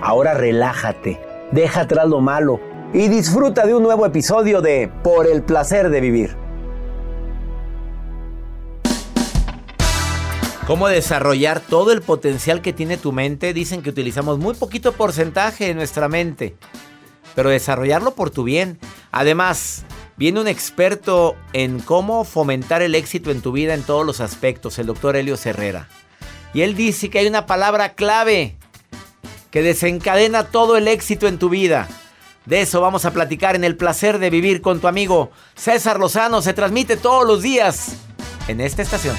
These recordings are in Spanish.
Ahora relájate, deja atrás lo malo y disfruta de un nuevo episodio de Por el placer de vivir. ¿Cómo desarrollar todo el potencial que tiene tu mente? Dicen que utilizamos muy poquito porcentaje de nuestra mente, pero desarrollarlo por tu bien. Además, viene un experto en cómo fomentar el éxito en tu vida en todos los aspectos, el doctor Helio Herrera. Y él dice que hay una palabra clave que desencadena todo el éxito en tu vida. De eso vamos a platicar en el placer de vivir con tu amigo César Lozano. Se transmite todos los días en esta estación.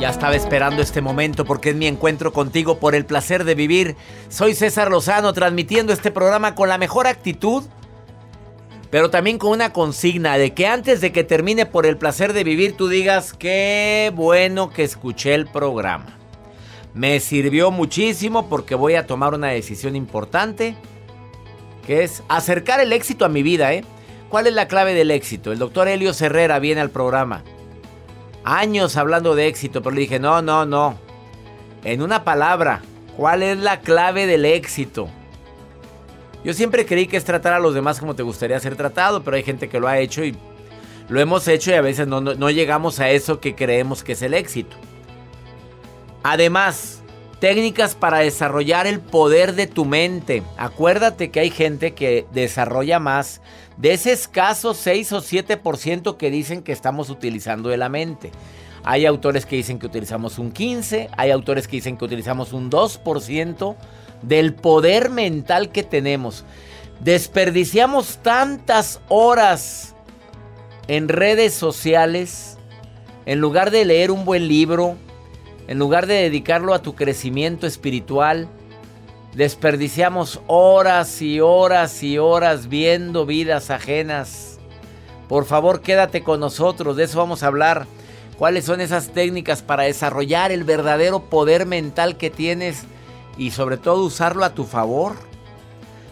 Ya estaba esperando este momento porque es mi encuentro contigo por el placer de vivir. Soy César Lozano transmitiendo este programa con la mejor actitud, pero también con una consigna de que antes de que termine por el placer de vivir tú digas qué bueno que escuché el programa. Me sirvió muchísimo porque voy a tomar una decisión importante que es acercar el éxito a mi vida, ¿eh? ¿Cuál es la clave del éxito? El doctor Helio Herrera viene al programa años hablando de éxito, pero le dije, no, no, no. En una palabra, ¿cuál es la clave del éxito? Yo siempre creí que es tratar a los demás como te gustaría ser tratado, pero hay gente que lo ha hecho y lo hemos hecho y a veces no, llegamos a eso que creemos que es el éxito. Además, técnicas para desarrollar el poder de tu mente. Acuérdate que hay gente que desarrolla más de ese escaso 6 o 7% que dicen que estamos utilizando de la mente. Hay autores que dicen que utilizamos un 15, hay autores que dicen que utilizamos un 2% del poder mental que tenemos. Desperdiciamos tantas horas en redes sociales en lugar de leer un buen libro, en lugar de dedicarlo a tu crecimiento espiritual. Desperdiciamos horas y horas y horas viendo vidas ajenas. Por favor, quédate con nosotros, de eso vamos a hablar. ¿Cuáles son esas técnicas para desarrollar el verdadero poder mental que tienes y sobre todo usarlo a tu favor?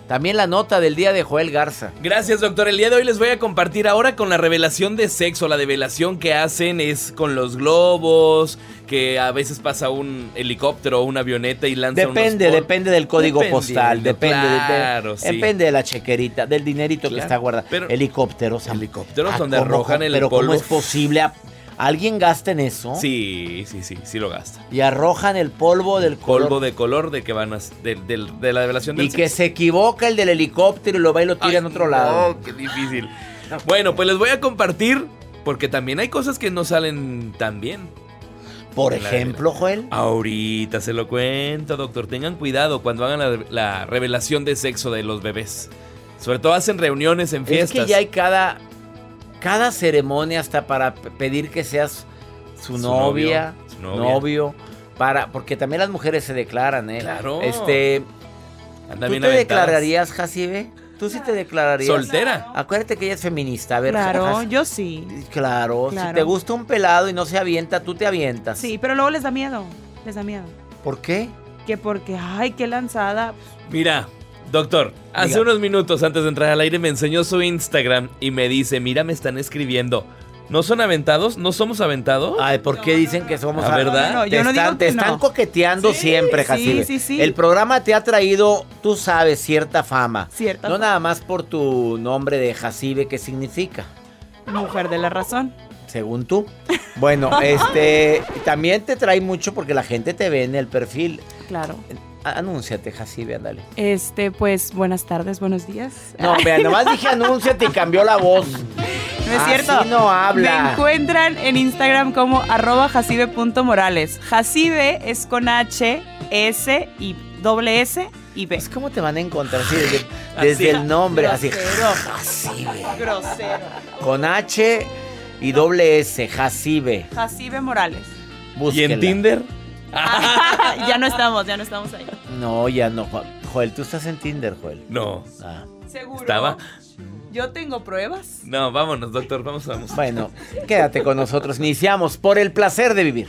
También la nota del día de Joel Garza. Gracias, doctor. El día de hoy les voy a compartir ahora con la revelación de sexo. La revelación que hacen es con los globos, que a veces pasa un helicóptero o una avioneta y lanza Depende, unos depende del código postal, depende, de- de- claro, sí. depende de la chequerita, del dinerito que está guardado. pero- Helicópteros. Helicópteros donde ¿cómo, arrojan el Pero ¿cómo es posible? ¿A- ¿Alguien gasta en eso? Sí, sí, sí, sí lo gasta. Y arrojan el polvo del color. Polvo de color de que van a... De, la revelación del Y que se equivoca el del helicóptero y lo va y lo tira en otro lado. No, qué difícil. Bueno, pues les voy a compartir porque también hay cosas que no salen tan bien. Por ejemplo, Joel. Ahorita se lo cuento, doctor. Tengan cuidado cuando hagan la, la revelación de sexo de los bebés. Sobre todo hacen reuniones en Es fiestas. que ya hay cada, cada ceremonia hasta para pedir que seas su, Su novia, novio, su novia. novio, para, porque también las mujeres se declaran, ¿eh? Claro. Este, ¿Tú bien te aventadas. declararías, Jacibe? tú sí te declararías. ¿Soltera? Acuérdate que ella es feminista. A ver, Claro, yo sí. Claro, si Claro. te gusta un pelado y no se avienta, tú te avientas. Sí, pero luego les da miedo. Les da miedo. ¿Por qué? Que porque, ay, qué lanzada. Mira, doctor, hace Diga. unos minutos antes de entrar al aire me enseñó su Instagram y me dice, mira, me están escribiendo. ¿No son aventados? ¿No somos aventados? Ay, ¿por qué dicen que somos Ah, ¿verdad? No, no, Te yo no están, digo te que están no. coqueteando Sí, siempre, sí, Jacibe. sí, sí. El programa te ha traído, tú sabes, cierta fama. Cierta No fama. nada más por tu nombre de Jacibe, ¿qué significa? Mujer de la razón. Según tú. Bueno, este, también te trae mucho porque la gente te ve en el perfil. Claro. Anúnciate, Jacibe, ándale. Este, pues, buenas tardes, buenos días. No, vea, nomás dije anúnciate y cambió la voz. No es Así cierto. no habla. Me encuentran en Instagram como arroba jacibe.morales. Jacibe es con H, S y doble S y B. Pues, ¿cómo te van a encontrar así desde, Así. desde el nombre? Así, Grosero. Jacibe. Grosero. Con H y doble S, Jacibe. Jacibe Morales. ¿Y en Tinder? ya no estamos, ya no estamos ahí. No, ya no. Jo- Joel, tú estás en Tinder, Joel. No. Ah. ¿Seguro? ¿Estaba? Yo tengo pruebas. No, vámonos, doctor, vamos, vamos. Bueno, quédate con nosotros. Iniciamos por el placer de vivir.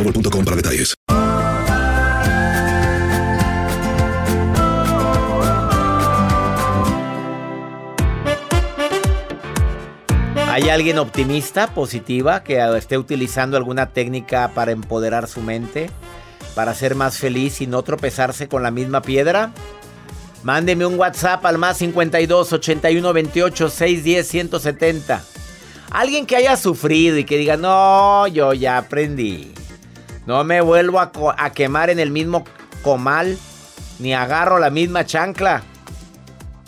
¿Hay alguien optimista, positiva, que esté utilizando alguna técnica para empoderar su mente, para ser más feliz y no tropezarse con la misma piedra? Mándeme un WhatsApp al más 52 81 28 610 170. Alguien que haya sufrido y que diga, no, yo ya aprendí. No me vuelvo a, quemar en el mismo comal, ni agarro la misma chancla.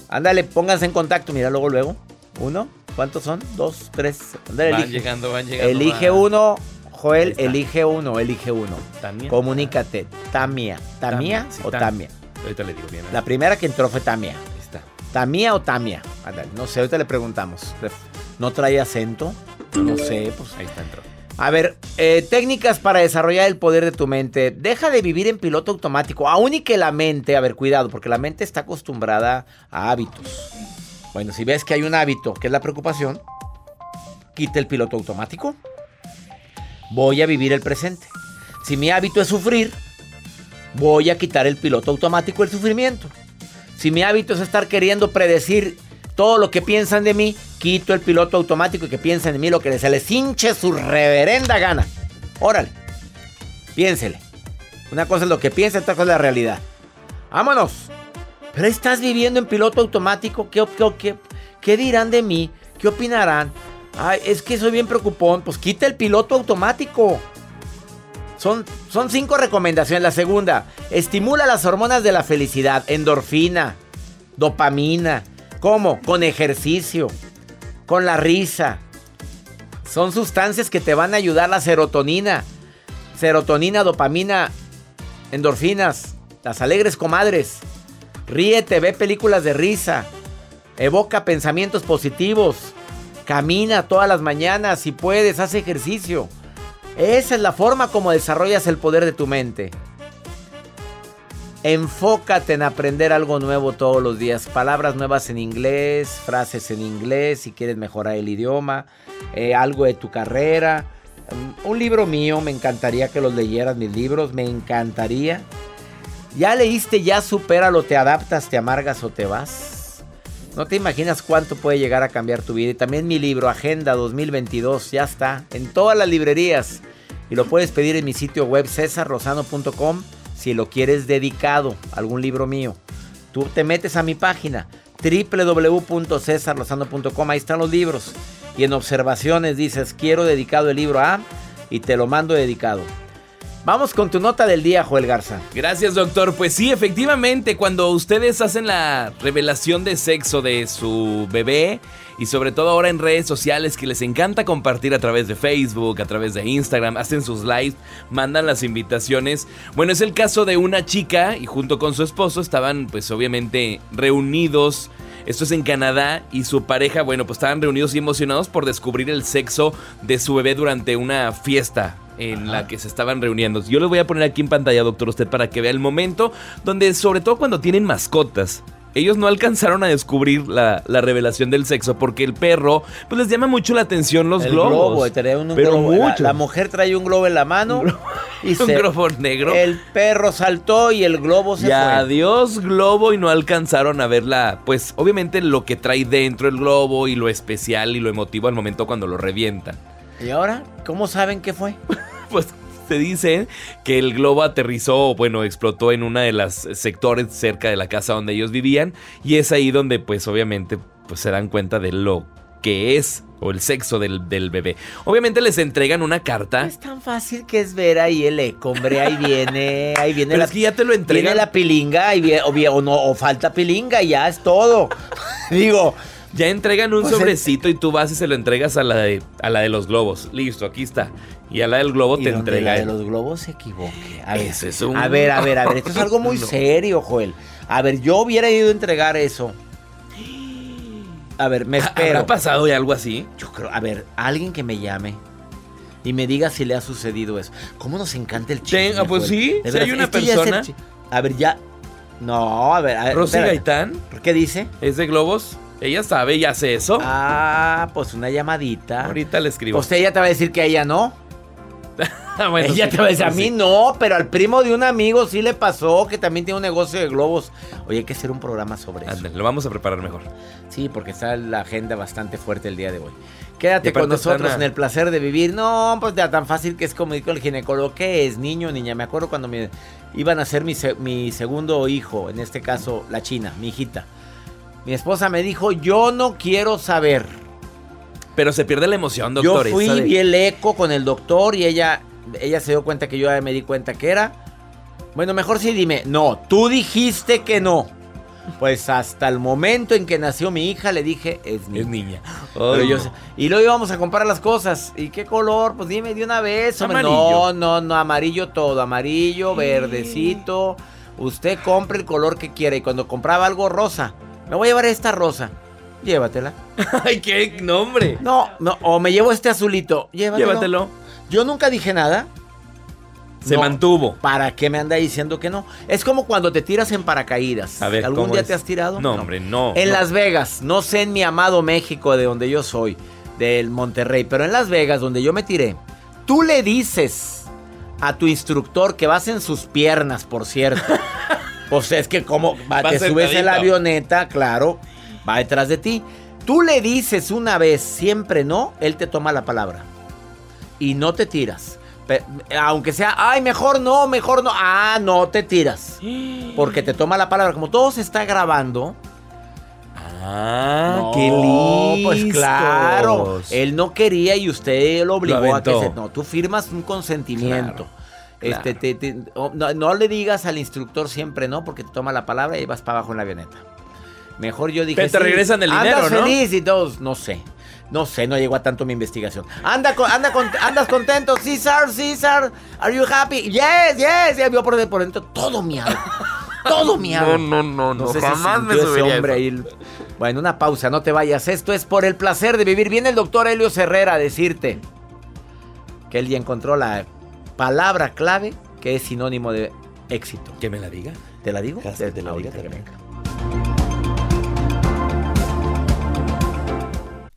Ándale, pónganse en contacto. Mira, luego, luego. Uno. ¿Cuántos son? Dos, tres. Ándale, Van elige. llegando, van llegando. Elige van. uno, Joel, elige uno, elige uno. Tamia. Comunícate. Tamia. ¿Tamia sí, o Tam- Tamia? Ahorita le digo bien. ¿eh? La primera que entró fue Tamia. Ahí está. ¿Tamia o Tamia? Ándale, no sé, ahorita le preguntamos. ¿No trae acento? No sé, pues. Ahí está, entró. A ver, eh, técnicas para desarrollar el poder de tu mente. Deja de vivir en piloto automático. Aún y que la mente, a ver, cuidado, porque la mente está acostumbrada a hábitos. Bueno, si ves que hay un hábito que es la preocupación, quita el piloto automático. Voy a vivir el presente. Si mi hábito es sufrir, voy a quitar el piloto automático, el sufrimiento. Si mi hábito es estar queriendo predecir todo lo que piensan de mí, quito el piloto automático y que piensen de mí lo que se les hinche su reverenda gana. Órale, piénsele. Una cosa es lo que piensas, otra cosa es la realidad. ¡Vámonos! Pero estás viviendo en piloto automático. ¿Qué, qué, qué, qué dirán de mí? ¿Qué opinarán? Ay, es que soy bien preocupón. Pues quita el piloto automático. Son, son cinco recomendaciones. La segunda, estimula las hormonas de la felicidad. Endorfina, dopamina. ¿Cómo? Con ejercicio, con la risa. Son sustancias que te van a ayudar la serotonina. Serotonina, dopamina, endorfinas. Las alegres comadres. Ríete, ve películas de risa. Evoca pensamientos positivos. Camina todas las mañanas si puedes, haz ejercicio. Esa es la forma como desarrollas el poder de tu mente. Enfócate en aprender algo nuevo todos los días. Palabras nuevas en inglés, frases en inglés, si quieres mejorar el idioma, eh, algo de tu carrera. Um, un libro mío, me encantaría que los leyeras mis libros, me encantaría. ¿Ya leíste, ya supéralo, te adaptas, te amargas o te vas? No te imaginas cuánto puede llegar a cambiar tu vida. Y también mi libro, Agenda 2022, ya está en todas las librerías. Y lo puedes pedir en mi sitio web cesarrosano.com si lo quieres dedicado a algún libro mío. Tú te metes a mi página www.cesarlozano.com, ahí están los libros. Y en observaciones dices, quiero dedicado el libro a, y te lo mando dedicado. Vamos con tu nota del día, Joel Garza. Gracias, doctor. Pues sí, efectivamente, cuando ustedes hacen la revelación de sexo de su bebé, y sobre todo ahora en redes sociales que les encanta compartir a través de Facebook, a través de Instagram, hacen sus lives, mandan las invitaciones. Bueno, es el caso de una chica y junto con su esposo estaban pues obviamente reunidos. Esto es en Canadá y su pareja, bueno, pues estaban reunidos y emocionados por descubrir el sexo de su bebé durante una fiesta en la que se estaban reuniendo. Yo les voy a poner aquí en pantalla, doctor, usted para que vea el momento donde, sobre todo cuando tienen mascotas, ellos no alcanzaron a descubrir la, revelación del sexo porque el perro, pues les llama mucho la atención los el globos. Globo, un pero globo. Mucho. La, mujer trae un globo en la mano y un globo negro. El perro saltó y el globo se y fue. Adiós globo y no alcanzaron a verla, pues obviamente lo que trae dentro el globo y lo especial y lo emotivo al momento cuando lo revientan. ¿Y ahora? ¿Cómo saben qué fue? pues se dice que el globo aterrizó, bueno, explotó en una de las sectores cerca de la casa donde ellos vivían y es ahí donde pues obviamente pues se dan cuenta de lo que es o el sexo del, bebé. Obviamente les entregan una carta. es tan fácil que es ver ahí el eco, hombre, ahí viene, ahí viene la, es que ya te lo entregan. Viene la pilinga y, o, o, no, o falta pilinga y ya es todo. Digo, ya entregan un pues sobrecito y tú vas y se lo entregas a la, de, a la de los globos. Listo, aquí está. Y a la del globo te entrega. La de los globos se equivoque. A ver, a ver, a ver, a ver. Esto es algo muy serio, Joel. A ver, yo hubiera ido a entregar eso. A ver, me espero. ¿Habrá pasado ya algo así? Yo creo, a ver, alguien que me llame y me diga si le ha sucedido eso. ¿Cómo nos encanta el chisme? Pues sí, si hay una persona. a ver, ya. No, a ver. A ver Rosy Gaitán. ¿Qué dice? ¿Es de globos? Ella sabe, ella hace eso. Ah, pues una llamadita. Ahorita le escribo. Pues ella te va a decir que a ella no. ella te va a decir, a mí no, pero al primo de un amigo sí le pasó, que también tiene un negocio de globos. Oye, hay que hacer un programa sobre eso. lo vamos a preparar mejor. Sí, porque está la agenda bastante fuerte el día de hoy. Quédate con nosotros en el placer de vivir. No, pues ya tan fácil que es como dijo el ginecólogo. ¿Qué es, niño niña? Me acuerdo cuando me iban a ser mi, mi segundo hijo, en este caso la china, mi hijita. Mi esposa me dijo, yo no quiero saber. Pero se pierde la emoción, doctor. Yo fui, vi el eco con el doctor y ella, ella se dio cuenta que yo ya me di cuenta que era. Bueno, mejor sí dime, no, tú dijiste que no. Pues hasta el momento en que nació mi hija le dije, es niña. Es niña. y luego íbamos a comprar las cosas. ¿Y qué color? Pues dime de una vez. Amarillo. No, no, no, amarillo todo. Amarillo, verdecito. Usted compre el color que quiera. Y cuando compraba algo rosa, me voy a llevar esta rosa. Llévatela. Ay, qué nombre. No, no, o me llevo este azulito. Llévatelo. Llévatelo. Yo nunca dije nada. Se mantuvo. ¿Para qué me anda diciendo que no? Es como cuando te tiras en paracaídas. A ver, ¿Algún día te has tirado? No, hombre, no. En Las Vegas, no sé en mi amado México, de donde yo soy, del Monterrey, pero en Las Vegas, donde yo me tiré, tú le dices a tu instructor que vas en sus piernas, por cierto. Pues es que como te subes en la avioneta, claro, va detrás de ti. Tú le dices una vez siempre no, él te toma la palabra. Y no te tiras. Aunque sea, ay, mejor no, mejor no. Ah, no te tiras. Porque te toma la palabra. Como todo se está grabando. Ah, no, qué lindo. Pues claro. Él no quería y usted lo obligó Lo a que se. No, tú firmas un consentimiento. Claro, Este, te- te- oh, no, no le digas al instructor siempre no, porque te toma la palabra y vas para abajo en la avioneta. Mejor yo dije. Pero te sí, regresan el dinero, ¿no? feliz y todos. No sé. No sé, no llegó a tanto mi investigación. Anda, con- anda con- andas contento, César, César. Are you happy? Yes, yes. Ya vio por, por dentro todo miado. Todo miado. No, no, no, no, sé si jamás me sintió ese subiría hombre ahí. Bueno, una pausa, no te vayas. Esto es por el placer de vivir. Viene el doctor Helio Herrera a decirte que él ya encontró la palabra clave que es sinónimo de éxito. ¿Que me la diga? ¿Te la digo? Te te la.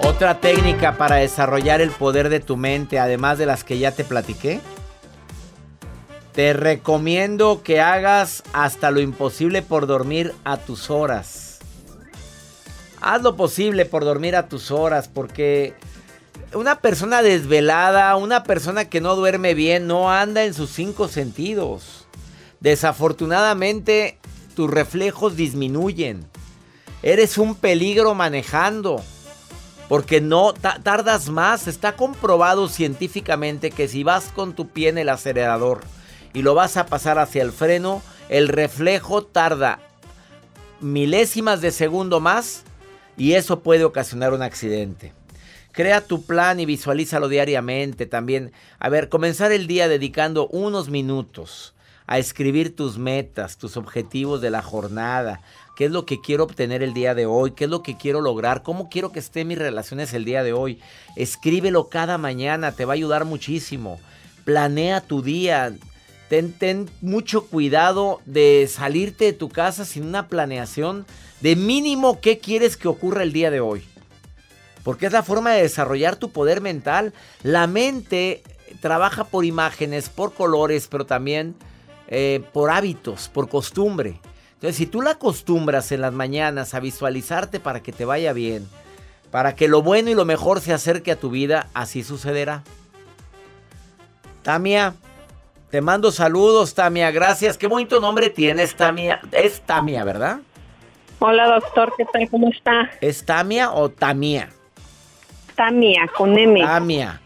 Otra técnica para desarrollar el poder de tu mente, además de las que ya te platiqué. Te recomiendo que hagas hasta lo imposible por dormir a tus horas. Haz lo posible por dormir a tus horas, porque una persona desvelada, una persona que no duerme bien, no anda en sus cinco sentidos. Desafortunadamente, tus reflejos disminuyen. Eres un peligro manejando. Porque no ta- tardas más. Está comprobado científicamente que si vas con tu pie en el acelerador y lo vas a pasar hacia el freno, el reflejo tarda milésimas de segundo más y eso puede ocasionar un accidente. Crea tu plan y visualízalo diariamente también. A ver, comenzar el día dedicando unos minutos a escribir tus metas, tus objetivos de la jornada. ¿Qué es lo que quiero obtener el día de hoy? ¿Qué es lo que quiero lograr? ¿Cómo quiero que estén mis relaciones el día de hoy? Escríbelo cada mañana, te va a ayudar muchísimo. Planea tu día. Ten, mucho cuidado de salirte de tu casa sin una planeación de mínimo qué quieres que ocurra el día de hoy. Porque es la forma de desarrollar tu poder mental. La mente trabaja por imágenes, por colores, pero también eh, por hábitos, por costumbre. Entonces, si tú la acostumbras en las mañanas a visualizarte para que te vaya bien, para que lo bueno y lo mejor se acerque a tu vida, así sucederá. Tamia, te mando saludos, Tamia. Gracias. Qué bonito nombre tienes, Tamia. Es Tamia, ¿verdad? Hola doctor, ¿qué tal? ¿Cómo está? ¿Es Tamia o Tamia? Tamia, con M. Tamia,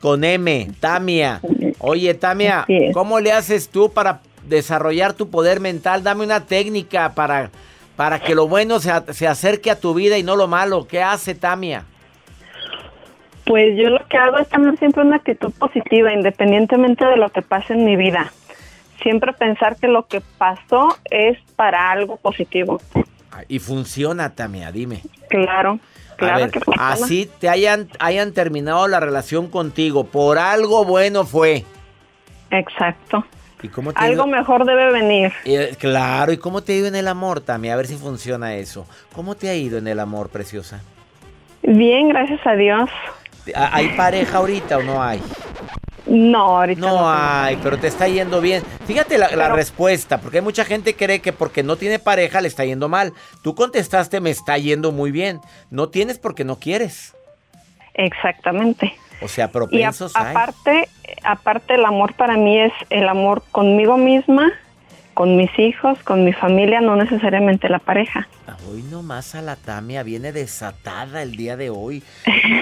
con M, Tamia. Oye, Tamia, ¿cómo le haces tú para desarrollar tu poder mental? Dame una técnica para, para que lo bueno se, se acerque a tu vida y no lo malo. ¿Qué hace Tamia? Pues yo lo que hago es tener siempre una actitud positiva, independientemente de lo que pase en mi vida. Siempre pensar que lo que pasó es para algo positivo. Y funciona, Tamia, dime. Claro, claro que funciona. Así te hayan, hayan terminado la relación contigo, por algo bueno fue. Exacto. ¿Y cómo te algo mejor debe venir. Eh, claro, ¿y cómo te ha ido en el amor, Tamia? A ver si funciona eso. ¿Cómo te ha ido en el amor, preciosa? Bien, gracias a Dios. ¿Hay pareja ahorita o no hay? No, ahorita no, no hay, pero te está yendo bien. Fíjate la, respuesta, porque hay mucha gente cree que porque no tiene pareja le está yendo mal. Tú contestaste, me está yendo muy bien. No tienes porque no quieres. Exactamente. O sea, propensos y aparte, aparte el amor para mí es el amor conmigo misma con mis hijos, con mi familia, no necesariamente la pareja. Hoy nomás a la Tamia viene desatada el día de hoy.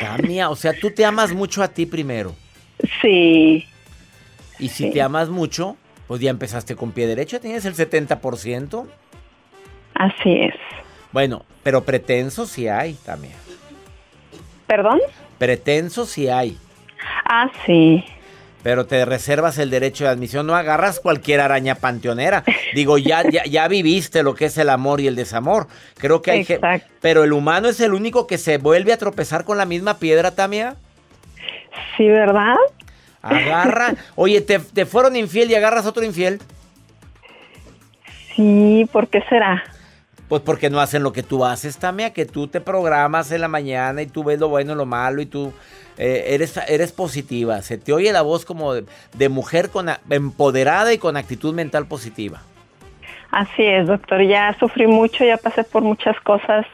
Tamia, o sea, tú te amas mucho a ti primero. Sí. Y si te amas mucho, pues ya empezaste con pie derecho, tienes el 70%. Así es. Bueno, pero pretenso sí hay, Tamia. ¿Perdón? Pretenso sí hay. Ah, sí pero te reservas el derecho de admisión, no agarras cualquier araña panteonera. Digo, ya, ya, viviste lo que es el amor y el desamor. Creo que hay que... Pero el humano es el único que se vuelve a tropezar con la misma piedra, Tamia. Sí, ¿verdad? Agarra. Oye, ¿te, te fueron infiel y agarras otro infiel? Sí, ¿por qué será? Pues porque no hacen lo que tú haces, Tamia, que tú te programas en la mañana y tú ves lo bueno y lo malo y tú eh, eres, eres positiva, se te oye la voz como de, mujer con, empoderada y con actitud mental positiva. Así es, doctor, ya sufrí mucho, ya pasé por muchas cosas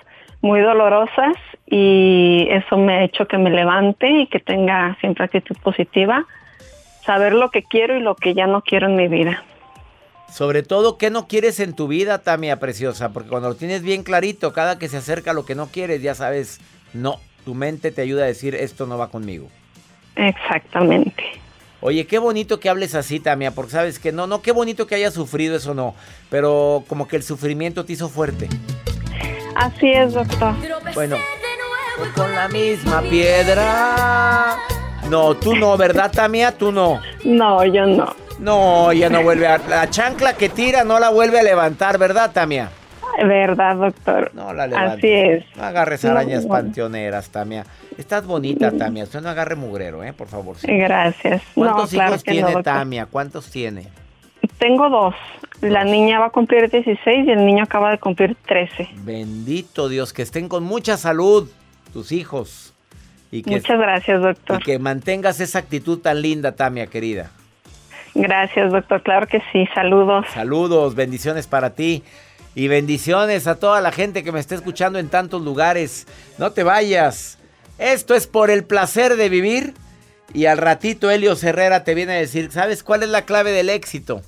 muy dolorosas y eso me ha hecho que me levante y que tenga siempre actitud positiva, saber lo que quiero y lo que ya no quiero en mi vida. Sobre todo, ¿qué no quieres en tu vida, Tamia Preciosa? Porque cuando lo tienes bien clarito, cada que se acerca a lo que no quieres, ya sabes, no, tu mente te ayuda a decir esto no va conmigo. Exactamente. Oye, qué bonito que hables así, Tamia, porque sabes que no, no, qué bonito que hayas sufrido eso, no, pero como que el sufrimiento te hizo fuerte. Así es, doctor. Bueno, con la misma piedra. No, tú no, ¿verdad, Tamia? Tú no. No, yo no. No, ya no vuelve a... La chancla que tira no la vuelve a levantar, ¿verdad, Tamia? Verdad, doctor. No la levantes. Así es. No agarres arañas panteoneras, Tamia. Estás bonita, Tamia. Usted no agarre mugrero, ¿eh? Por favor. Sí. Gracias. ¿Cuántos hijos tiene Tamia? ¿Cuántos tiene? Tengo dos. La niña va a cumplir 16 y el niño acaba de cumplir 13. Bendito Dios, que estén con mucha salud tus hijos. Y que, Muchas gracias, doctor. Y que mantengas esa actitud tan linda, Tamia, querida. Gracias, doctor. Claro que sí. Saludos. Saludos, bendiciones para ti. Y bendiciones a toda la gente que me está escuchando en tantos lugares. No te vayas. Esto es por el placer de vivir. Y al ratito Helio Herrera te viene a decir, ¿sabes cuál es la clave del éxito?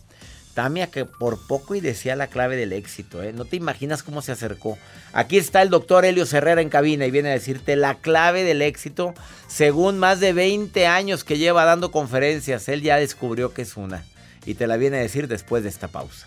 Tamia que por poco y decía la clave del éxito, ¿eh? No te imaginas cómo se acercó. Aquí está el doctor Helio Herrera en cabina y viene a decirte la clave del éxito. Según más de 20 años que lleva dando conferencias, él ya descubrió que es una. Y te la viene a decir después de esta pausa.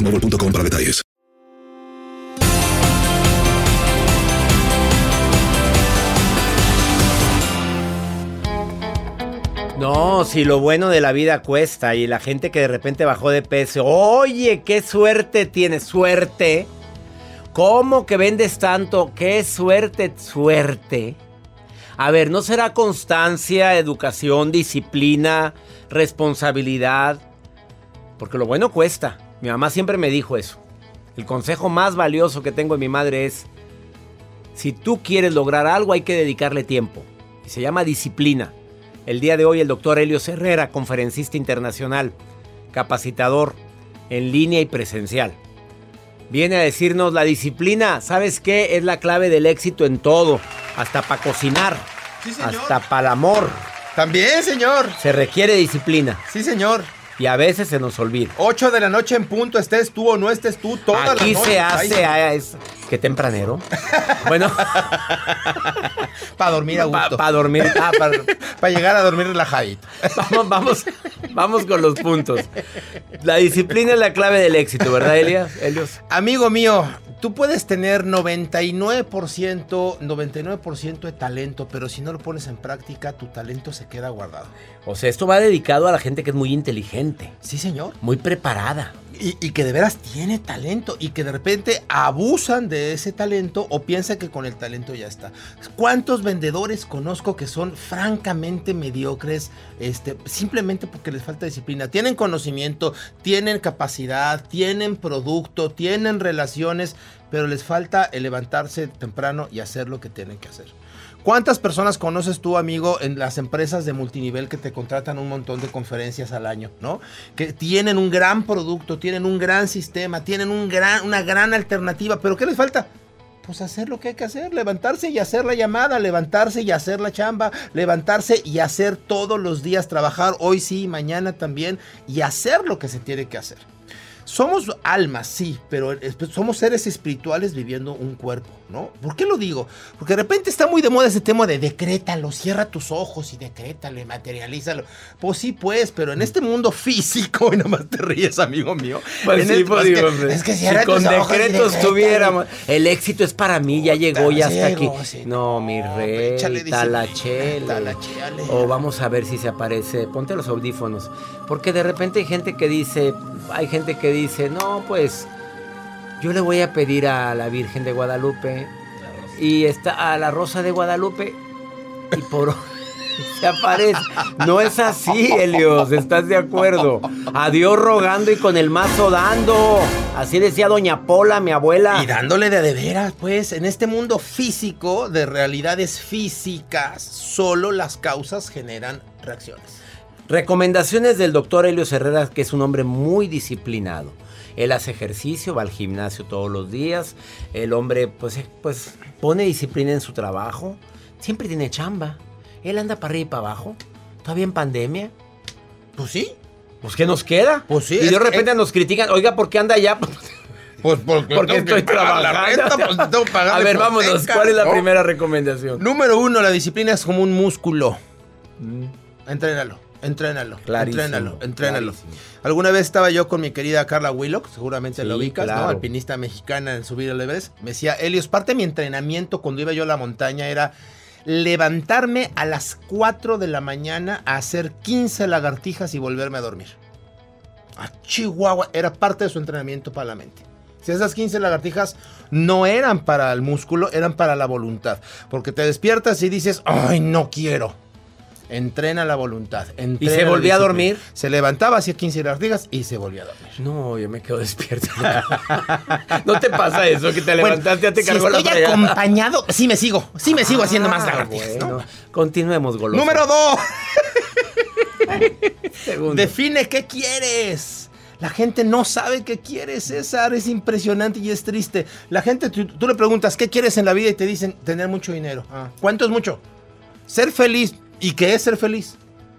boostmobile.com para detalles. No, si lo bueno de la vida cuesta y la gente que de repente bajó de peso, oye, qué suerte tienes, suerte. ¿Cómo que vendes tanto? Qué suerte, suerte. A ver, ¿no será constancia, educación, disciplina, responsabilidad? Porque lo bueno cuesta. Mi mamá siempre me dijo eso. El consejo más valioso que tengo de mi madre es, si tú quieres lograr algo hay que dedicarle tiempo. Y se llama disciplina. El día de hoy el doctor Helio Herrera, conferencista internacional, capacitador en línea y presencial. Viene a decirnos la disciplina, ¿sabes qué? Es la clave del éxito en todo, hasta para cocinar, Sí, hasta para el amor. También, señor. Se requiere disciplina Sí, señor. Y a veces se nos olvida. 8 de la noche en punto, estés tú o no estés tú, toda la Aquí noche. se hace, Ay, ah, es, qué tempranero. bueno, Para dormir a gusto. para dormir, ah, para, llegar a dormir relajadito. Vamos, vamos, vamos con los puntos. La disciplina es la clave del éxito, ¿verdad, Elias? Helios? Amigo mío, tú puedes tener 99%, 99% de talento, pero si no lo pones en práctica, tu talento se queda guardado. O sea, esto va dedicado a la gente que es muy inteligente, Sí, señor. muy preparada. Y, que de veras tiene talento y que de repente abusan de ese talento o piensan que con el talento ya está. ¿Cuántos vendedores conozco que son francamente mediocres este, simplemente porque les falta disciplina? Tienen conocimiento, tienen capacidad, tienen producto, tienen relaciones, pero les falta levantarse temprano y hacer lo que tienen que hacer. ¿Cuántas personas conoces tú, amigo, en las empresas de multinivel que te contratan un montón de conferencias al año, ¿no? Que tienen un gran producto, tienen un gran sistema, tienen un gran, una gran alternativa, pero ¿qué les falta? Pues hacer lo que hay que hacer, levantarse y hacer la llamada, levantarse y hacer la chamba, levantarse y hacer todos los días, trabajar hoy sí, mañana también, y hacer lo que se tiene que hacer. Somos almas, sí, pero somos seres espirituales viviendo un cuerpo, ¿no? ¿Por qué lo digo? Porque de repente está muy de moda ese tema de decrétalo, cierra tus ojos y decrétalo y materialízalo. Pues sí, pues, pero en este mundo físico, y nada más te ríes, amigo mío. Pues sí, el- pues es digo, que- es que si cierra con tus ojos y decretos tuviéramos. El éxito es para mí, ya llegó, ya está aquí. sí. No, mi rey. Talachele. O vamos a ver si se aparece. Ponte los audífonos. Porque de repente hay gente que dice, hay gente que dice, no, pues yo le voy a pedir a la Virgen de Guadalupe y está a la Rosa de Guadalupe y por se aparece. No es así, Helios, ¿estás de acuerdo? A Dios rogando y con el mazo dando. Así decía Doña Pola, mi abuela. Y dándole de de veras, pues, en este mundo físico de realidades físicas, solo las causas generan reacciones. Recomendaciones del doctor Helios Herrera, que es un hombre muy disciplinado. Él hace ejercicio, va al gimnasio todos los días. El hombre, pues, eh, pues pone disciplina en su trabajo. Siempre tiene chamba. Él anda para arriba y para abajo. Todavía en pandemia. Pues sí. Pues, ¿qué nos queda? Pues sí, Y de repente nos critican. Oiga, ¿por qué anda allá? Pues porque, Porque tengo que estoy la trabajando. renta, pues tengo que pagar A ver, vámonos. ¿Cuál es la ¿no? primera recomendación? Número uno, la disciplina es como un músculo. Entrénalo, entrénalo. Clarísimo, entrénalo, entrénalo. clarísimo. Alguna vez estaba yo con mi querida Carla Willock, seguramente Sí, la ubicas, claro. ¿no? Alpinista mexicana en subir el Everest. Me decía, Elios, parte de mi entrenamiento cuando iba yo a la montaña era levantarme a las 4 de la mañana a hacer 15 lagartijas y volverme a dormir. A Chihuahua era parte de su entrenamiento para la mente. Si esas 15 lagartijas no eran para el músculo, eran para la voluntad. Porque te despiertas y dices, ay, no quiero. Entrena la voluntad. entrena se volvía a dormir? Se levantaba, hacía 15 lagartijas y se volvía a dormir. No, yo me quedo despierto. ¿No te pasa eso? Que te levantaste, ya te si cargó la estoy acompañado, sí me sigo, sí me sigo haciendo más Ah, lagartijas, ¿no? bueno. Continuemos, goloso. Número 2. Segundo. Define qué quieres. La gente no sabe qué quiere, César. Es impresionante y es triste. La gente, tú, tú le preguntas, ¿qué quieres en la vida? Y te dicen, tener mucho dinero. Ah, ¿Cuánto es mucho? Ser feliz. ¿Y qué es ser feliz?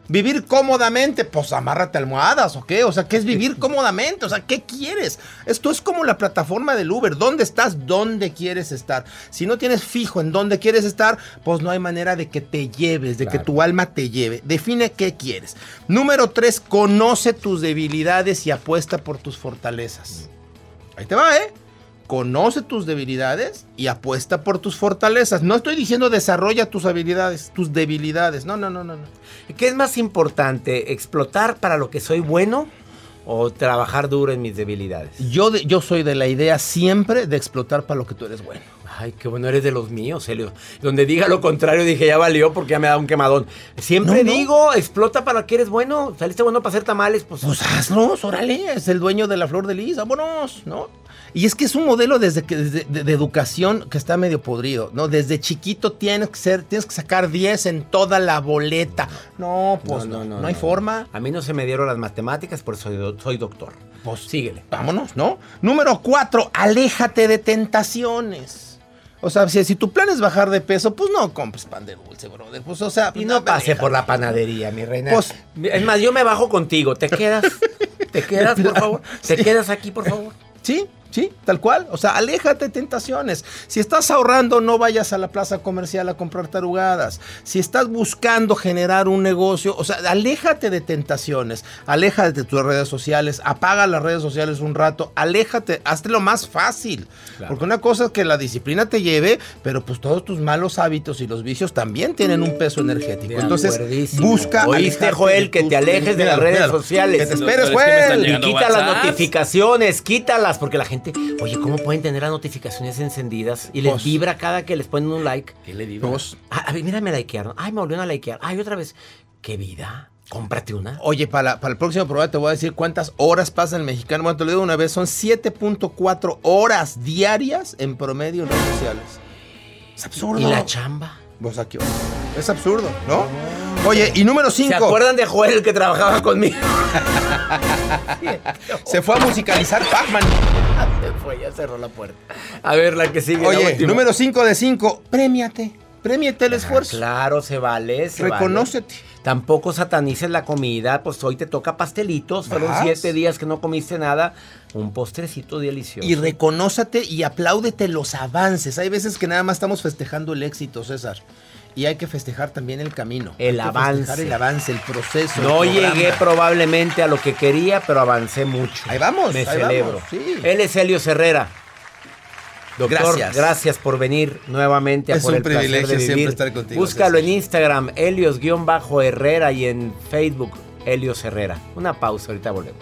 Vivir cómodamente, pues amárrate almohadas, ¿o qué? O sea, ¿qué es vivir cómodamente? O sea, ¿qué quieres? Esto es como la plataforma del Uber. ¿Dónde estás? ¿Dónde quieres estar? Si no tienes fijo en dónde quieres estar, pues no hay manera de que te lleves, de que tu alma te lleve. Define qué quieres. Número tres, conoce tus debilidades y apuesta por tus fortalezas. Ahí te va, ¿eh? Conoce tus debilidades y apuesta por tus fortalezas. No estoy diciendo desarrolla tus habilidades, tus debilidades. No, no, no, no. no. ¿Qué es más importante? ¿Explotar para lo que soy bueno o trabajar duro en mis debilidades? Yo, de- yo soy de la idea siempre de explotar para lo que tú eres bueno. Ay, qué bueno eres de los míos, Helio. Donde diga lo contrario, dije, ya valió porque ya me da un quemadón. Siempre No, no. digo, explota para lo que eres bueno. Saliste bueno para hacer tamales, pues. Pues hazlo, órale, es el dueño de la flor de lis, vámonos, ¿no? Y es que es un modelo desde que, de, de educación que está medio podrido, ¿no? Desde chiquito tienes que ser, tienes que sacar 10 en toda la boleta. No, pues no, no, hay forma. A mí no se me dieron las matemáticas, por eso soy, soy doctor. Pues síguele. Vámonos, ¿no? Número 4, aléjate de tentaciones. O sea, si, si tu plan es bajar de peso, pues no compres pan de dulce, brother. Pues, o sea, Y no pase por la panadería, mi reina. Pues- es más, yo me bajo contigo. ¿Te quedas? ¿Te quedas, por favor? ¿Te Sí. quedas aquí, por favor? Sí, sí, tal cual. O sea, aléjate de tentaciones. Si estás ahorrando, no vayas a la plaza comercial a comprar tarugadas. Si estás buscando generar un negocio, o sea, aléjate de tentaciones. Aléjate de tus redes sociales. Apaga las redes sociales un rato. Aléjate, hazte lo más fácil. Porque una cosa es que la disciplina te lleve, pero pues todos tus malos hábitos y los vicios también tienen un peso energético. De Entonces, acuerdísimo. busca. Oíste, Joel, que te alejes de las redes sociales. Que te esperes, Joel. Y quita las notificaciones, quítalas, porque la gente, oye, ¿cómo pueden tener las notificaciones encendidas? Y les Pues- vibra cada que les ponen un like. ¿Qué le digo? Pues, Ah, a ver, mira, me likearon. Ay, me volvieron a likear. Ay, otra vez. ¿Qué vida? Cómprate una. Oye, para, para el próximo programa te voy a decir cuántas horas pasa el mexicano. Bueno, te lo digo una vez, son 7.4 horas diarias en promedio en redes sociales. Es absurdo. ¿Y la chamba? Vos aquí, Es absurdo, ¿no? Oye, y número ¿Se 5. acuerdan de Joel, el que trabajaba conmigo? Se fue a musicalizar Pac-Man. Se fue, ya cerró la puerta. A ver, la que sigue. Oye, número 5 de 5. Premiate. Premiate el Ah, esfuerzo. Claro, se vale, se vale. Tampoco satanices la comida, pues hoy te toca pastelitos, fueron Vas. siete días que no comiste nada, un postrecito delicioso. Y reconózate y apláudete los avances. Hay veces que nada más estamos festejando el éxito, César. Y hay que festejar también el camino. El Hay que avance. festejar el avance, el proceso. no llegué probablemente a lo que quería, pero avancé mucho. Ahí vamos, Me ahí celebro. vamos, sí. Él es Helio Herrera. Doctor, Gracias. gracias. por venir nuevamente a Es por un el placer privilegio de siempre vivir. estar contigo, Búscalo César. en Instagram, Helios-Herrera y en Facebook, Helios Herrera. Una pausa, ahorita volvemos.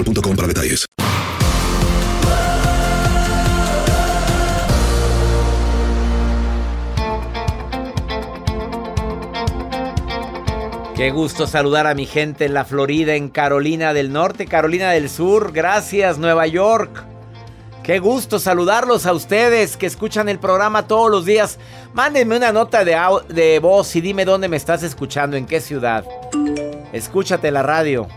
para detalles. Qué gusto saludar a mi gente en la Florida, en Carolina del Norte, Carolina del Sur. Gracias, Nueva York. Qué gusto saludarlos a ustedes que escuchan el programa todos los días. Mándenme una nota de, de voz y dime dónde me estás escuchando, en qué ciudad. Escúchate la radio.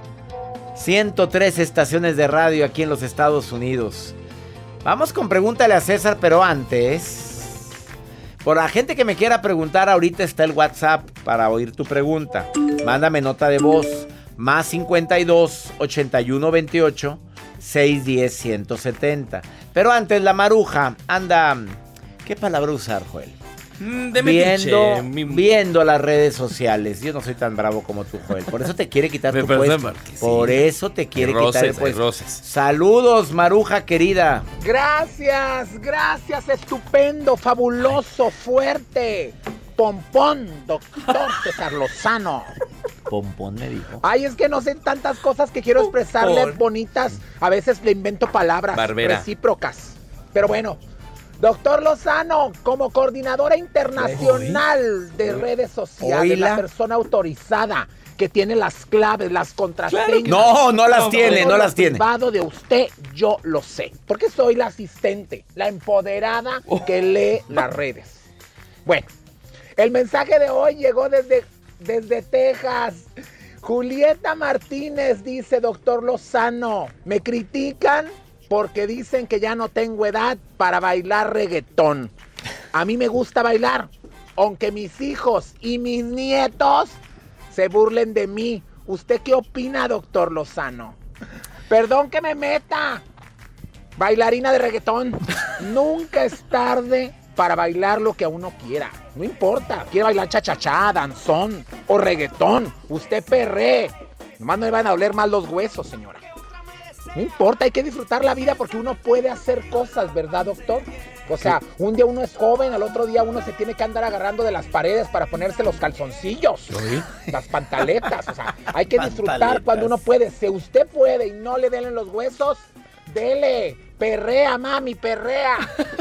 103 estaciones de radio aquí en los Estados Unidos. Vamos con pregúntale a César, pero antes... Por la gente que me quiera preguntar, ahorita está el WhatsApp para oír tu pregunta. Mándame nota de voz. Más 52 81 28 610 170. Pero antes, la maruja anda. ¿Qué palabra usar, Joel? Mm, de viendo, metiche, viendo las redes sociales. Yo no soy tan bravo como tú, Joel. Por eso te quiere quitar tu puesto. Por eso te quiere Hay quitar el roces, puesto. roces. Saludos, maruja querida. Gracias, gracias, estupendo, fabuloso, fuerte. Pompón, doctor César Lozano. Pompón me dijo. Ay, es que no sé tantas cosas que quiero expresarle Pompón. bonitas. A veces le invento palabras Barbera. recíprocas. Pero bueno, doctor Lozano, como coordinadora internacional de redes sociales, Oíla. la persona autorizada que tiene las claves, las contraseñas. No, no las tiene, no las tiene. de usted, yo lo sé. Porque soy la asistente, la empoderada Oh. que lee las redes. Bueno, el mensaje de hoy llegó desde, desde Texas. Julieta Martínez dice, doctor Lozano, me critican porque dicen que ya no tengo edad para bailar reggaetón. A mí me gusta bailar, aunque mis hijos y mis nietos se burlen de mí. ¿Usted qué opina, doctor Lozano? Perdón que me meta. Bailarina de reggaetón. Nunca es tarde para bailar lo que a uno quiera. No importa. Quiere bailar cha-cha-cha, danzón o reggaetón. Usted perré. Nomás no le van a doler más los huesos, señora. No importa, hay que disfrutar la vida porque uno puede hacer cosas, ¿verdad, doctor? O sea, un día uno es joven, al otro día uno se tiene que andar agarrando de las paredes para ponerse los calzoncillos, las pantaletas. O sea, hay que disfrutar cuando uno puede. Si usted puede y no le den los huesos, dele. Perrea, mami, perrea.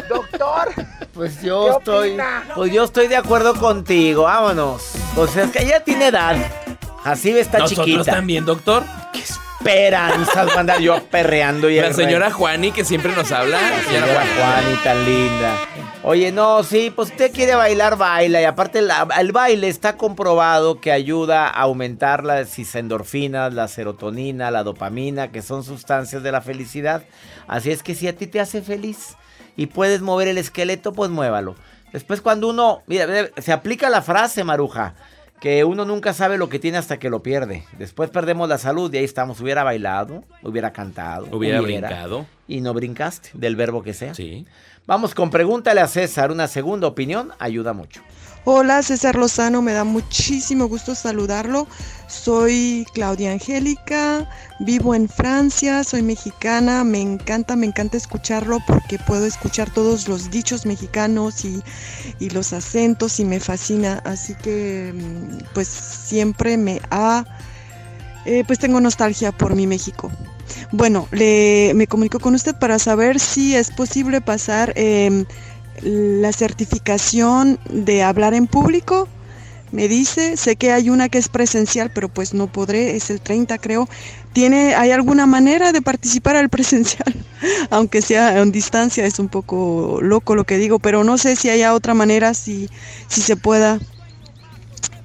Doctor, Pues ¿qué yo estoy. opina? Pues yo estoy de acuerdo contigo, vámonos. O sea, es que ella tiene edad. Así está Nosotros chiquita. también, doctor. Esperanzas va a andar yo perreando y La señora rey- Juani que siempre nos habla. La señora Juani tan linda. Oye, no, sí, pues usted quiere bailar, baila. Y aparte, la- el baile está comprobado que ayuda a aumentar las endorfinas, la serotonina, la dopamina, que son sustancias de la felicidad. Así es que si a ti te hace feliz y puedes mover el esqueleto, pues muévalo. Después, cuando uno. Mira, se aplica la frase, Maruja. Que uno nunca sabe lo que tiene hasta que lo pierde. Después perdemos la salud y ahí estamos. Hubiera bailado, hubiera cantado. Hubiera brincado. Y no brincaste, del verbo que sea. Sí. Vamos con pregúntale a César. Una segunda opinión ayuda mucho. Hola, César Lozano, me da muchísimo gusto saludarlo. Soy Claudia Angélica, vivo en Francia, soy mexicana, me encanta, me encanta escucharlo porque puedo escuchar todos los dichos mexicanos y, y los acentos y me fascina, así que mm, pues siempre me ha, eh, pues tengo nostalgia por mi México. Bueno, le, me comunico con usted para saber si es posible pasar em, la certificación de hablar en público me dice. Sé que hay una que es presencial, pero pues no podré, es el 30 creo. ¿Tiene, ¿Hay alguna manera de participar al presencial? Aunque sea en distancia, es un poco loco lo que digo, pero no sé si haya otra manera, si, si se pueda.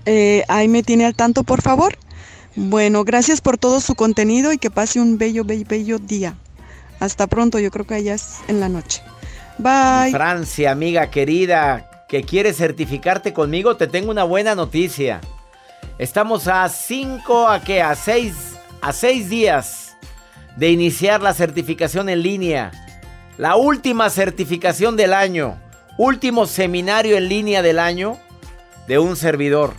Eh, ahí me tiene al tanto, por favor. Bueno, gracias por todo su contenido y que pase un bello, bello, bello día. Hasta pronto, yo creo que allá es en la noche. Bye. Francia, amiga querida, que quieres certificarte conmigo, te tengo una buena noticia. Estamos a 5, a qué, a 6, a 6 días de iniciar la certificación en línea. La última certificación del año, último seminario en línea del año de un servidor.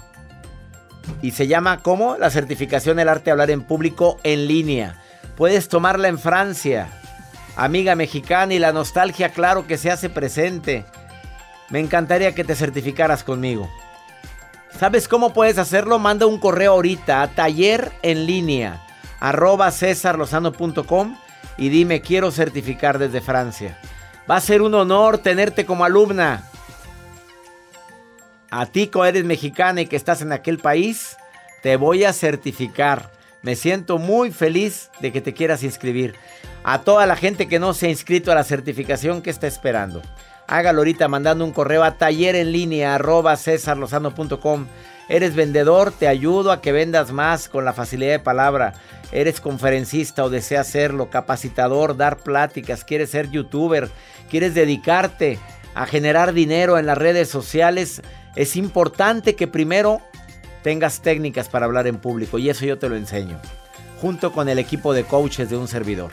Y se llama ¿cómo? La certificación del arte de hablar en público en línea. Puedes tomarla en Francia. Amiga mexicana y la nostalgia claro que se hace presente. Me encantaría que te certificaras conmigo. ¿Sabes cómo puedes hacerlo? Manda un correo ahorita a taller en línea arroba cesarlosano.com y dime quiero certificar desde Francia. Va a ser un honor tenerte como alumna. A ti que eres mexicana y que estás en aquel país, te voy a certificar. Me siento muy feliz de que te quieras inscribir. A toda la gente que no se ha inscrito a la certificación que está esperando. Hágalo ahorita mandando un correo a taller. Eres vendedor, te ayudo a que vendas más con la facilidad de palabra. Eres conferencista o deseas serlo, capacitador, dar pláticas, quieres ser youtuber, quieres dedicarte a generar dinero en las redes sociales. Es importante que primero tengas técnicas para hablar en público y eso yo te lo enseño, junto con el equipo de coaches de un servidor.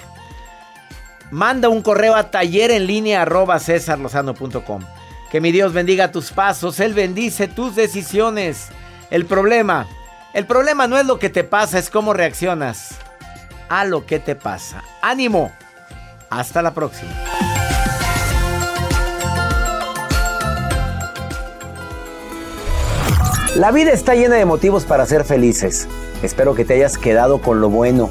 Manda un correo a taller en línea arroba cesarlosano.com. Que mi Dios bendiga tus pasos, Él bendice tus decisiones. El problema, el problema no es lo que te pasa, es cómo reaccionas a lo que te pasa. Ánimo. Hasta la próxima. La vida está llena de motivos para ser felices. Espero que te hayas quedado con lo bueno